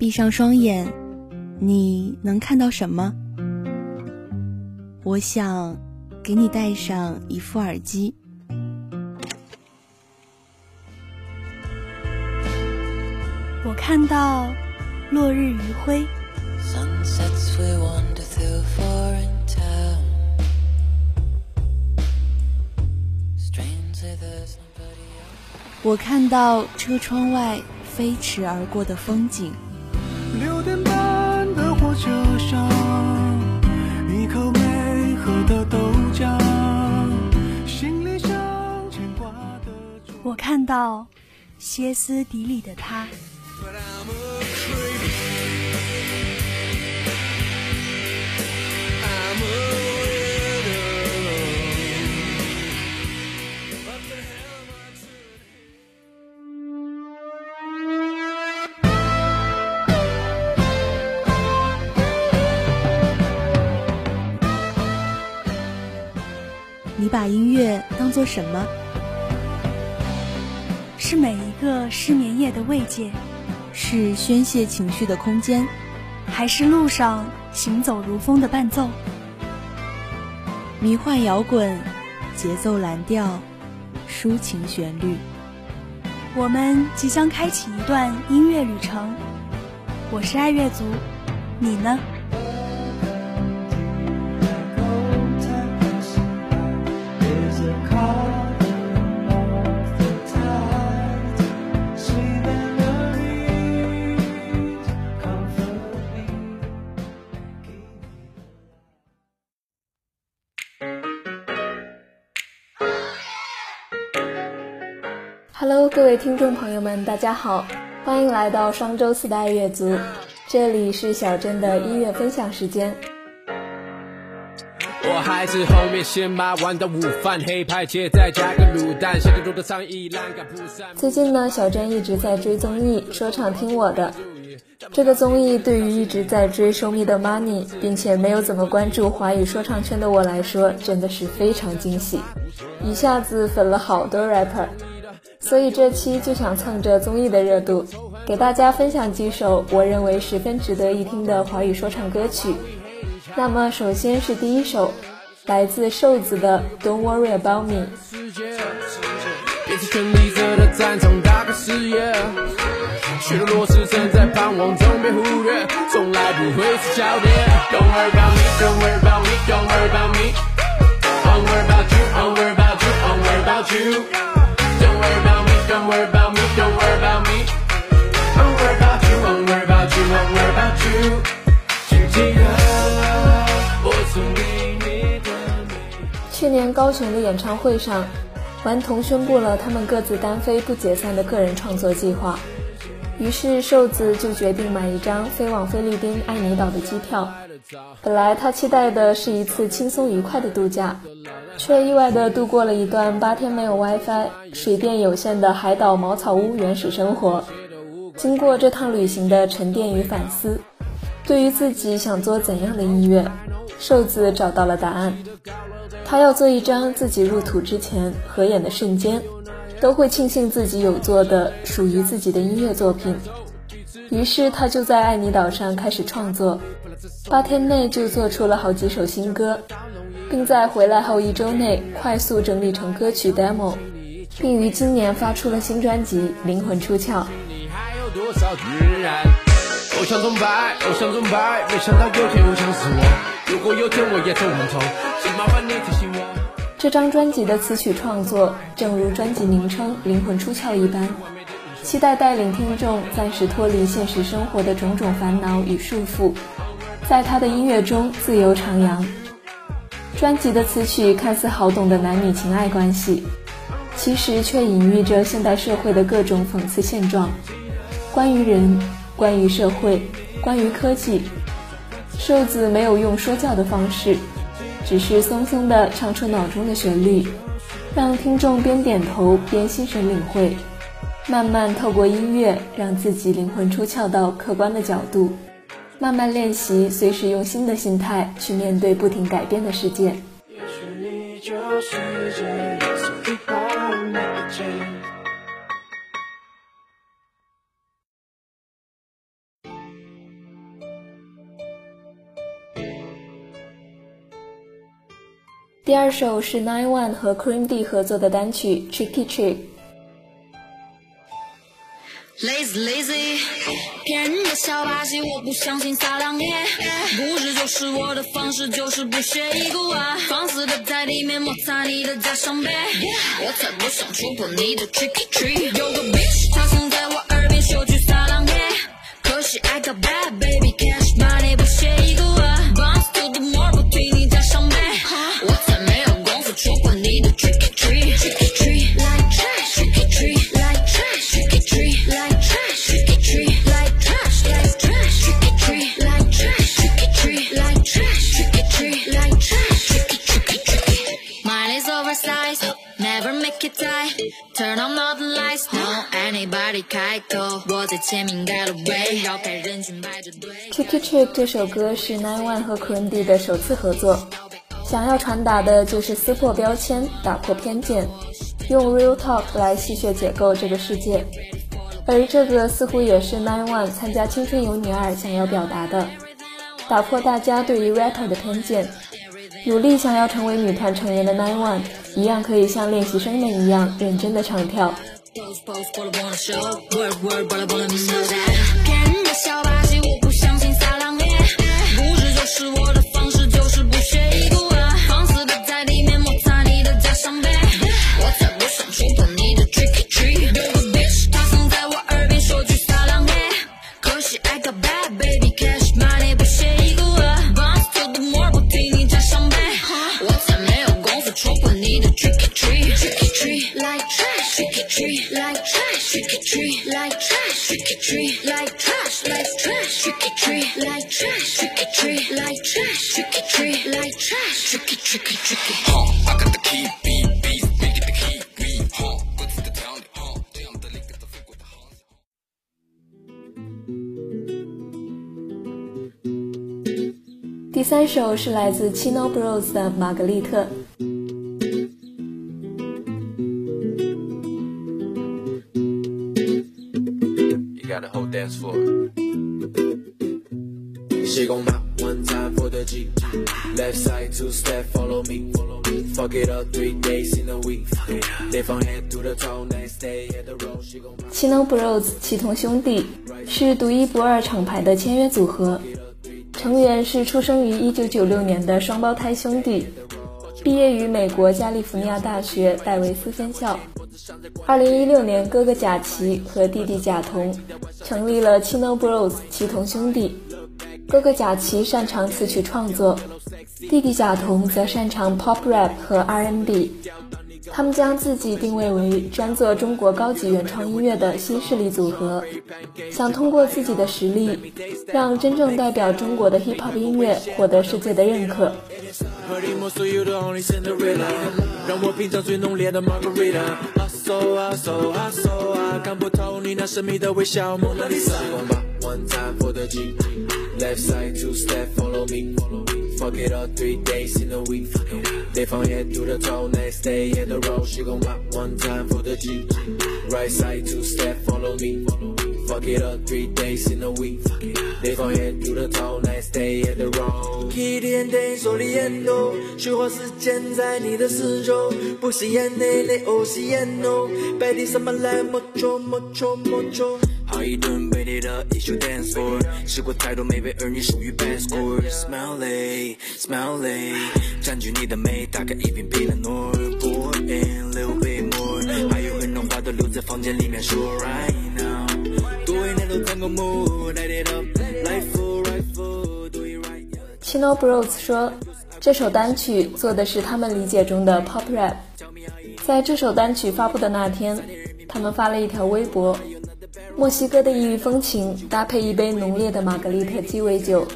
闭上双眼，你能看到什么？我想给你戴上一副耳机。我看到落日余晖。我看到车窗外飞驰而过的风景。六点半的火车上，一口没喝的豆浆，行李上牵挂的。我看到歇斯底里的他。把音乐当做什么？是每一个失眠夜的慰藉，是宣泄情绪的空间，还是路上行走如风的伴奏？迷幻摇滚，节奏蓝调，抒情旋律。我们即将开启一段音乐旅程。我是爱乐族，你呢？Hello，各位听众朋友们，大家好，欢迎来到双周四的爱乐族，这里是小珍的音乐分享时间。我还是后面先把碗的午饭黑派切再加个卤蛋，下个周的上衣栏杆铺上。最近呢，小珍一直在追综艺《说唱听我的》，这个综艺对于一直在追《Show Me the Money》并且没有怎么关注华语说唱圈的我来说，真的是非常惊喜，一下子粉了好多 rapper。所以这期就想蹭着综艺的热度，给大家分享几首我认为十分值得一听的华语说唱歌曲。那么首先是第一首，来自瘦子的《Don't Worry About Me》。许多螺丝正在盼望中被忽略，从来不会是焦点。Don't worry about me, don't worry about me, don't worry about me. Don't worry about you, don't worry about you, don't worry about you. Don't worry about don't worry about me. Don't worry about you, don't worry about you, don't worry about you. 请记得我曾给你的去年高雄的演唱会上，顽童宣布了他们各自单飞不解散的个人创作计划。于是瘦子就决定买一张飞往菲律宾爱尼岛的机票。本来他期待的是一次轻松愉快的度假。却意外地度过了一段八天没有 WiFi、水电有限的海岛茅草屋原始生活。经过这趟旅行的沉淀与反思，对于自己想做怎样的音乐，瘦子找到了答案。他要做一张自己入土之前合眼的瞬间，都会庆幸自己有做的属于自己的音乐作品。于是他就在爱尼岛上开始创作，八天内就做出了好几首新歌。并在回来后一周内快速整理成歌曲 demo，并于今年发出了新专辑《灵魂出窍》。这张专辑的词曲创作，正如专辑名称《灵魂出窍》一般，期待带领听众暂时脱离现实生活的种种烦恼与束缚，在他的音乐中自由徜徉。专辑的词曲看似好懂的男女情爱关系，其实却隐喻着现代社会的各种讽刺现状。关于人，关于社会，关于科技，瘦子没有用说教的方式，只是松松的唱出脑中的旋律，让听众边点头边心神领会，慢慢透过音乐让自己灵魂出窍到客观的角度。慢慢练习，随时用新的心态去面对不停改变的世界。也许你就是这第二首是 Nine One 和 Cream D 合作的单曲 Tricky Trick。Lazy lazy，骗人的小把戏，我不相信撒浪耶。不是就是我的方式，就是不屑一顾啊。放肆的在里面摩擦你的假伤悲，我才不想触碰你的 tricky tree。有个 bitch，她想在口，我在前面盖了位，绕开人群排着队。Tricky Trick 这首歌是 Nine One 和 Cream D 的首次合作，想要传达的就是撕破标签，打破偏见，用 real talk 来戏谑解构这个世界。而这个似乎也是 Nine One 参加《青春有你二》想要表达的，打破大家对于 rapper 的偏见。努力想要成为女团成员的 Nine One，一样可以像练习生们一样认真的唱跳。Pose post, for the wanna show word word but I wanna know that 首是来自 Chino Bros 的《玛格丽特》。You got a whole dance floor. She gon' knock one time for the G. Left side two step, follow me. Fuck it up three days in a week. They from head to the toe, next day hit the road. She gon' 七 No Bros 齐同兄弟是独一不二厂牌的签约组合，成员是出生于1996年的双胞胎兄弟，毕业于美国加利福尼亚大学戴维斯分校。2016年，哥哥贾奇和弟弟贾同成立了七 No Bros 齐同兄弟。哥哥贾奇擅长词曲创作，弟弟贾同则擅长 pop rap 和 R&B。他们将自己定位为专做中国高级原创音乐的新势力组合，想通过自己的实力，让真正代表中国的 hip hop 音乐获得世界的认可。Side to step, me, follow me. Fuck it up three days in a week. They from head to the toe, next day hit the road. She gon' pop one time for the G, right side two step, follow me. Fuck it up three days in a week. They from head to the toe, next day hit the road. 一点点手里烟斗，虚化时间在你的四周，不是眼泪泪，哦是烟哦，白天上班来莫愁莫愁莫愁。 How you doing, baby? 的一宿 dance for. 吃过太多美味，而你属于 bad score。Smell it, smell it，占据你的美，打开一瓶 Pinot Noir，pour in little bit more，还有很浓话都留在房间里面说 right now。多一年都 tango mood，light it up，light full, right full, do it right。Chino Bros 说，这首单曲做的是他们理解中的 pop rap。在这首单曲发布的那天，他们发了一条微博：墨西哥的异域风情搭配一杯浓烈的玛格丽特鸡尾酒。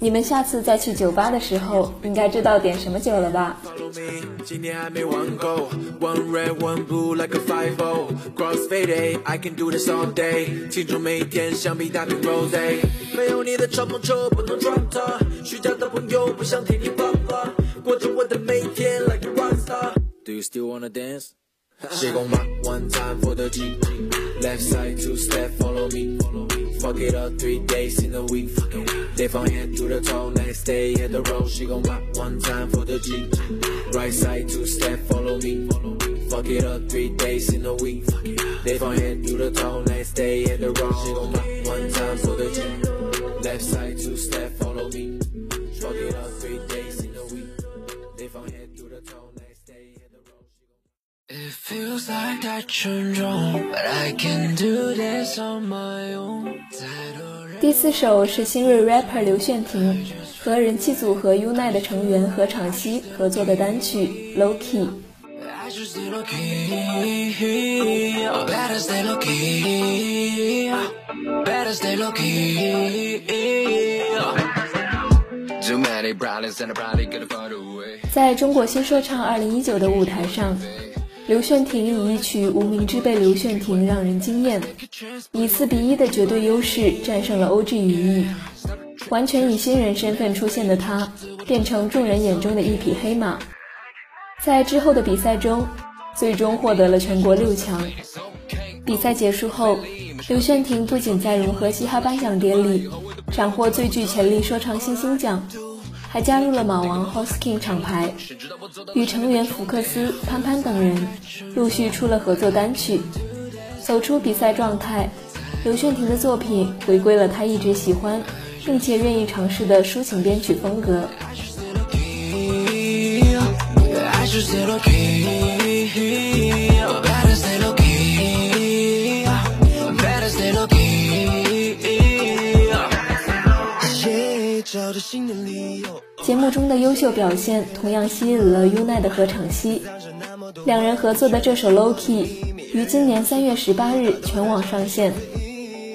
你们下次再去酒吧的时候，应该知道点什么酒了吧？没。有你的敞篷车不能撞它，虚假的朋友不想听你爸爸。过着我的每天，like a rockstar。Do you still wanna dance? She gon' rock one time for the G. Left side two step, follow me. Fuck it up three days in a week. They from head to the toe, next day hit the road. She gon' rock one time for the G. Right side two step, follow me. Fuck it up three days in a week. They from head to the toe, next day hit the road. She gon' rock one time for the G. Left side two step, follow me. Fuck it up three days 第四首是新锐 rapper 刘炫廷和人气组合 UNI 的成员何昶希合作的单曲《Loki》。在中国新说唱2019的舞台上。刘炫廷以一曲《无名之辈刘炫廷》让人惊艳，以四比一的绝对优势战胜了 OG 语义。完全以新人身份出现的他，变成众人眼中的一匹黑马。在之后的比赛中，最终获得了全国六强。比赛结束后，刘炫廷不仅在融合嘻哈颁奖典礼斩获最具潜力说唱新星奖，还加入了马王 Hoskin 厂牌，与成员福克斯、潘潘等人陆续出了合作单曲。走出比赛状态，刘炫廷的作品回归了他一直喜欢并且愿意尝试的抒情编曲风格。找着新的理由。节目中的优秀表现同样吸引了 UNI 的何昶希，两人合作的这首《Low Key》于今年三月十八日全网上线。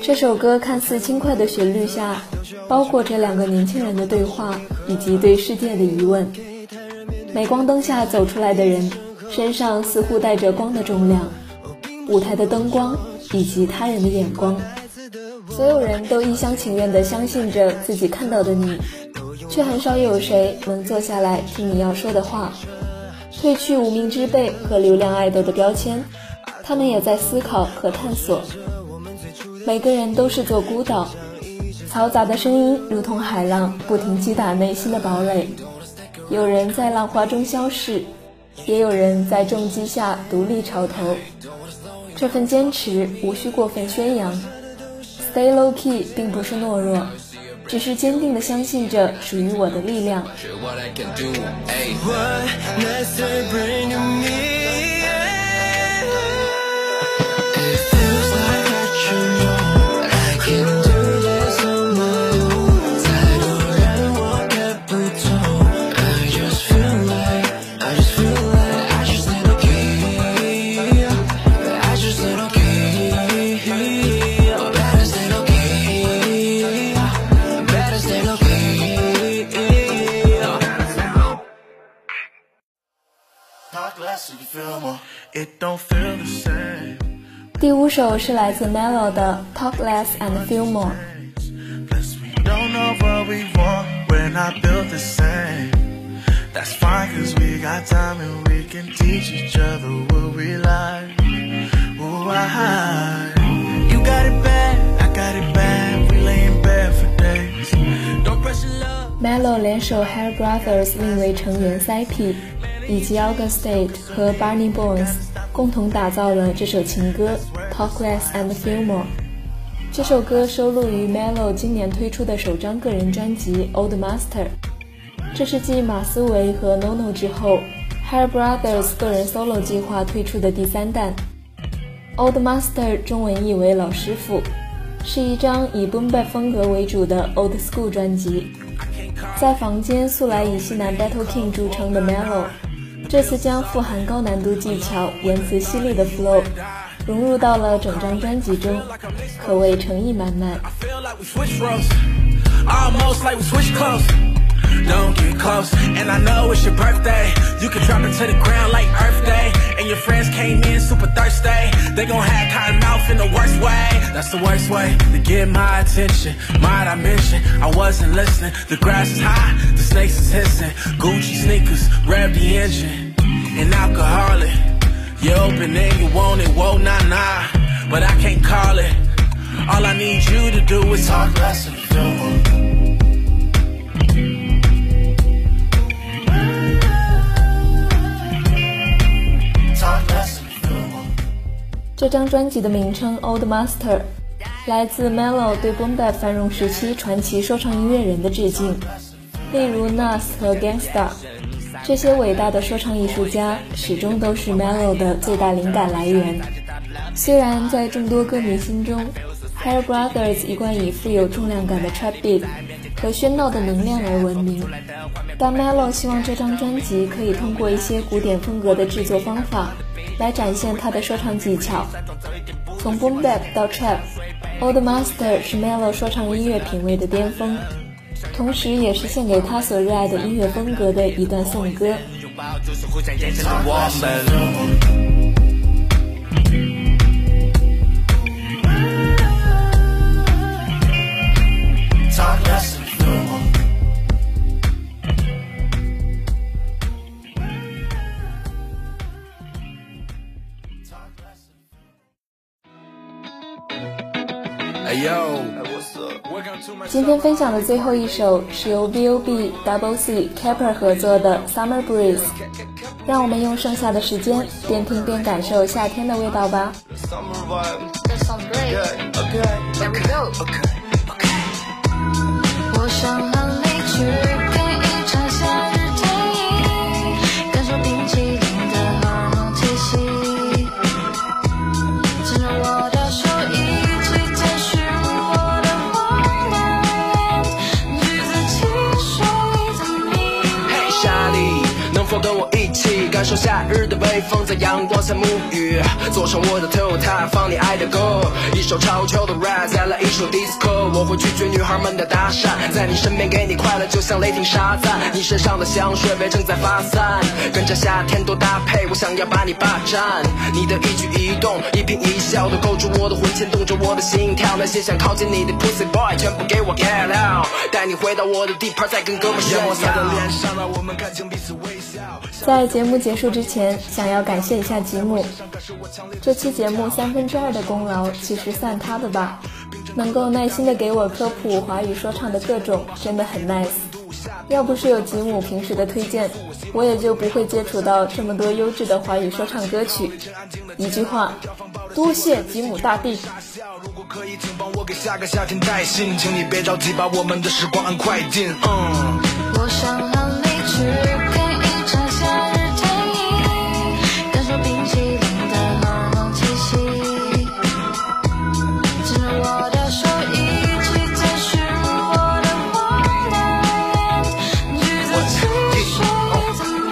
这首歌看似轻快的旋律下，包裹着两个年轻人的对话以及对世界的疑问。镁光灯下走出来的人，身上似乎带着光的重量，舞台的灯光以及他人的眼光，所有人都一厢情愿地相信着自己看到的你，却很少有谁能坐下来听你要说的话。褪去无名之辈和流量爱豆的标签，他们也在思考和探索。每个人都是座孤岛，嘈杂的声音如同海浪，不停击打内心的堡垒。有人在浪花中消逝，也有人在重击下独立潮头。这份坚持无需过分宣扬，Stay low key 并不是懦弱，只是坚定地相信着属于我的力量。首是来自 Mellow 的 Talk Less and Feel More。 Plus we don't know what we want. We're not built the same. That's fine cause we got time and we can teach each other what we like. Ooh, I, you got it bad, I got it bad. We lay in bed for days. Don't pressure love. Mellow 联手 Hair Brothers 另一位成员 Cyp 以及 August State 和 Barney Bones 共同打造了这首情歌 Talk Less and Feel More。这首歌收录于 Melo 今年推出的首张个人专辑 Old Master。这是继马思唯和 NONO 之后，Hair Brothers 个人 solo 计划推出的第三弹。Old Master 中文译为老师傅，是一张以 boom bap 风格为主的 old school 专辑。在房间素来以西南 Battle King 著称的 Mellow，这次将富含高难度技巧、言辞犀利的 flow 融入到了整张专辑中，可谓诚意满满。Feel like we switch roles. Almost like we switch close Don't get close, and I know it's your birthday. You can drop it to the ground like Earth Day. And your friends came in super thirsty. They gon' have cotton mouth in the worst way. That's the worst way to get my attention. My dimension, I wasn't listening. The grass is high, the snakes is hissing. Gucci sneakers, rev the engine. And alcoholic, you open and you want it, whoa, nah, nah. But I can't call it. All I need you you to do is talk less and do 这张专辑的名称《Old Master》来自 Melo 对 Boom Bap 繁荣时期传奇说唱音乐人的致敬，例如 Nas 和 Gangsta，这些伟大的说唱艺术家始终都是 Melo 的最大灵感来源。虽然在众多歌迷心中 h a i r Brothers 一贯以富有重量感的 trap beat 和喧闹的能量而闻名，但 Melo 希望这张专辑可以通过一些古典风格的制作方法，来展现他的说唱技巧。从 Boom Bap 到 Trap，Old Master 是 Melo 说唱音乐品味的巅峰，同时也是献给他所热爱的音乐风格的一段颂歌。Talk less 今天分享的最后一首是由 VOB、Double C、Capper 合作的《Summer Breeze》，让我们用剩下的时间边听边感受夏天的味道吧。Summer vibe. That sounds great. Okay. Here we go. Okay. 我想和你去夏日的微风，在阳光下沐浴？坐上我的 Toyota，，放你爱的歌，一首超球的 rap，再来一首 disco。我会拒绝女孩们的搭讪，在你身边给你快乐，就像雷霆沙赞。你身上的香水味正在发散，跟着夏天多搭配，我想要把你霸占。你的一举一动，一颦一笑都勾住我的魂，牵动着我的心跳。那些想靠近你的 pussy boy，全部给我 get out，带你回到我的地盘，再跟哥们炫阳光洒在耀。脸上，让我们看清彼此微笑。在节目结束之前，想要感谢一下吉姆。这期节目三分之二的功劳其实算他的吧，能够耐心的给我科普华语说唱的各种，真的很 nice。要不是有吉姆平时的推荐，我也就不会接触到这么多优质的华语说唱歌曲。一句话，多谢吉姆大帝。如果可以，请帮我给下个夏天带信，请你别着急，把我们的时光按快进。嗯。我想和你去看一场夏日电影，感受冰淇淋的荷尔蒙气息，牵着我的手一起探寻我的荒诞，橘子汽水的秘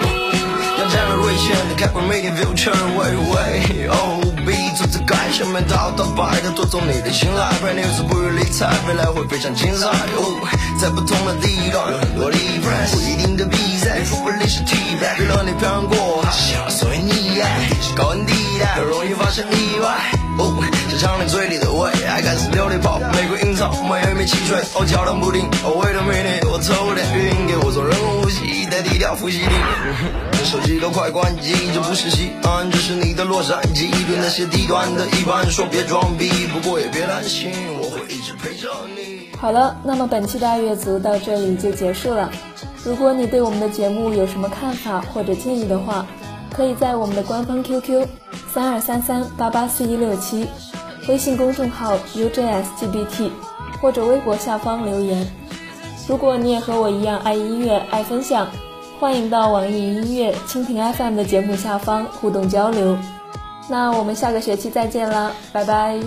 面倒倒摆的夺走你的青睐，白牛子不予理睬，未来会非常精彩哦，在不同的地段有很多的 f r i e n 不一定的比赛，不历史题材，为了你漂洋过海，所以你爱高温地带，很容易发生意外。哦，这尝你嘴里的味，爱看是琉璃泡，玫瑰樱桃，没有一枚汽水，哦，焦糖布丁，哦，wait a minute，我抽点语音给我做人工呼吸，代替掉呼吸令。这手机都快关机，这不是西安，这是你的洛杉矶。对那些低端的一般说别装逼，不过也别担心，我会一直陪着你。好了，那么本期的爱乐族到这里就结束了。如果你对我们的节目有什么看法或者建议的话，可以在我们的官方 QQ 三二三三八八四一六七、微信公众号 UJSGBT 或者微博下方留言。如果你也和我一样爱音乐、爱分享，欢迎到网易云音乐、蜻蜓 FM 的节目下方互动交流。那我们下个学期再见啦，拜拜。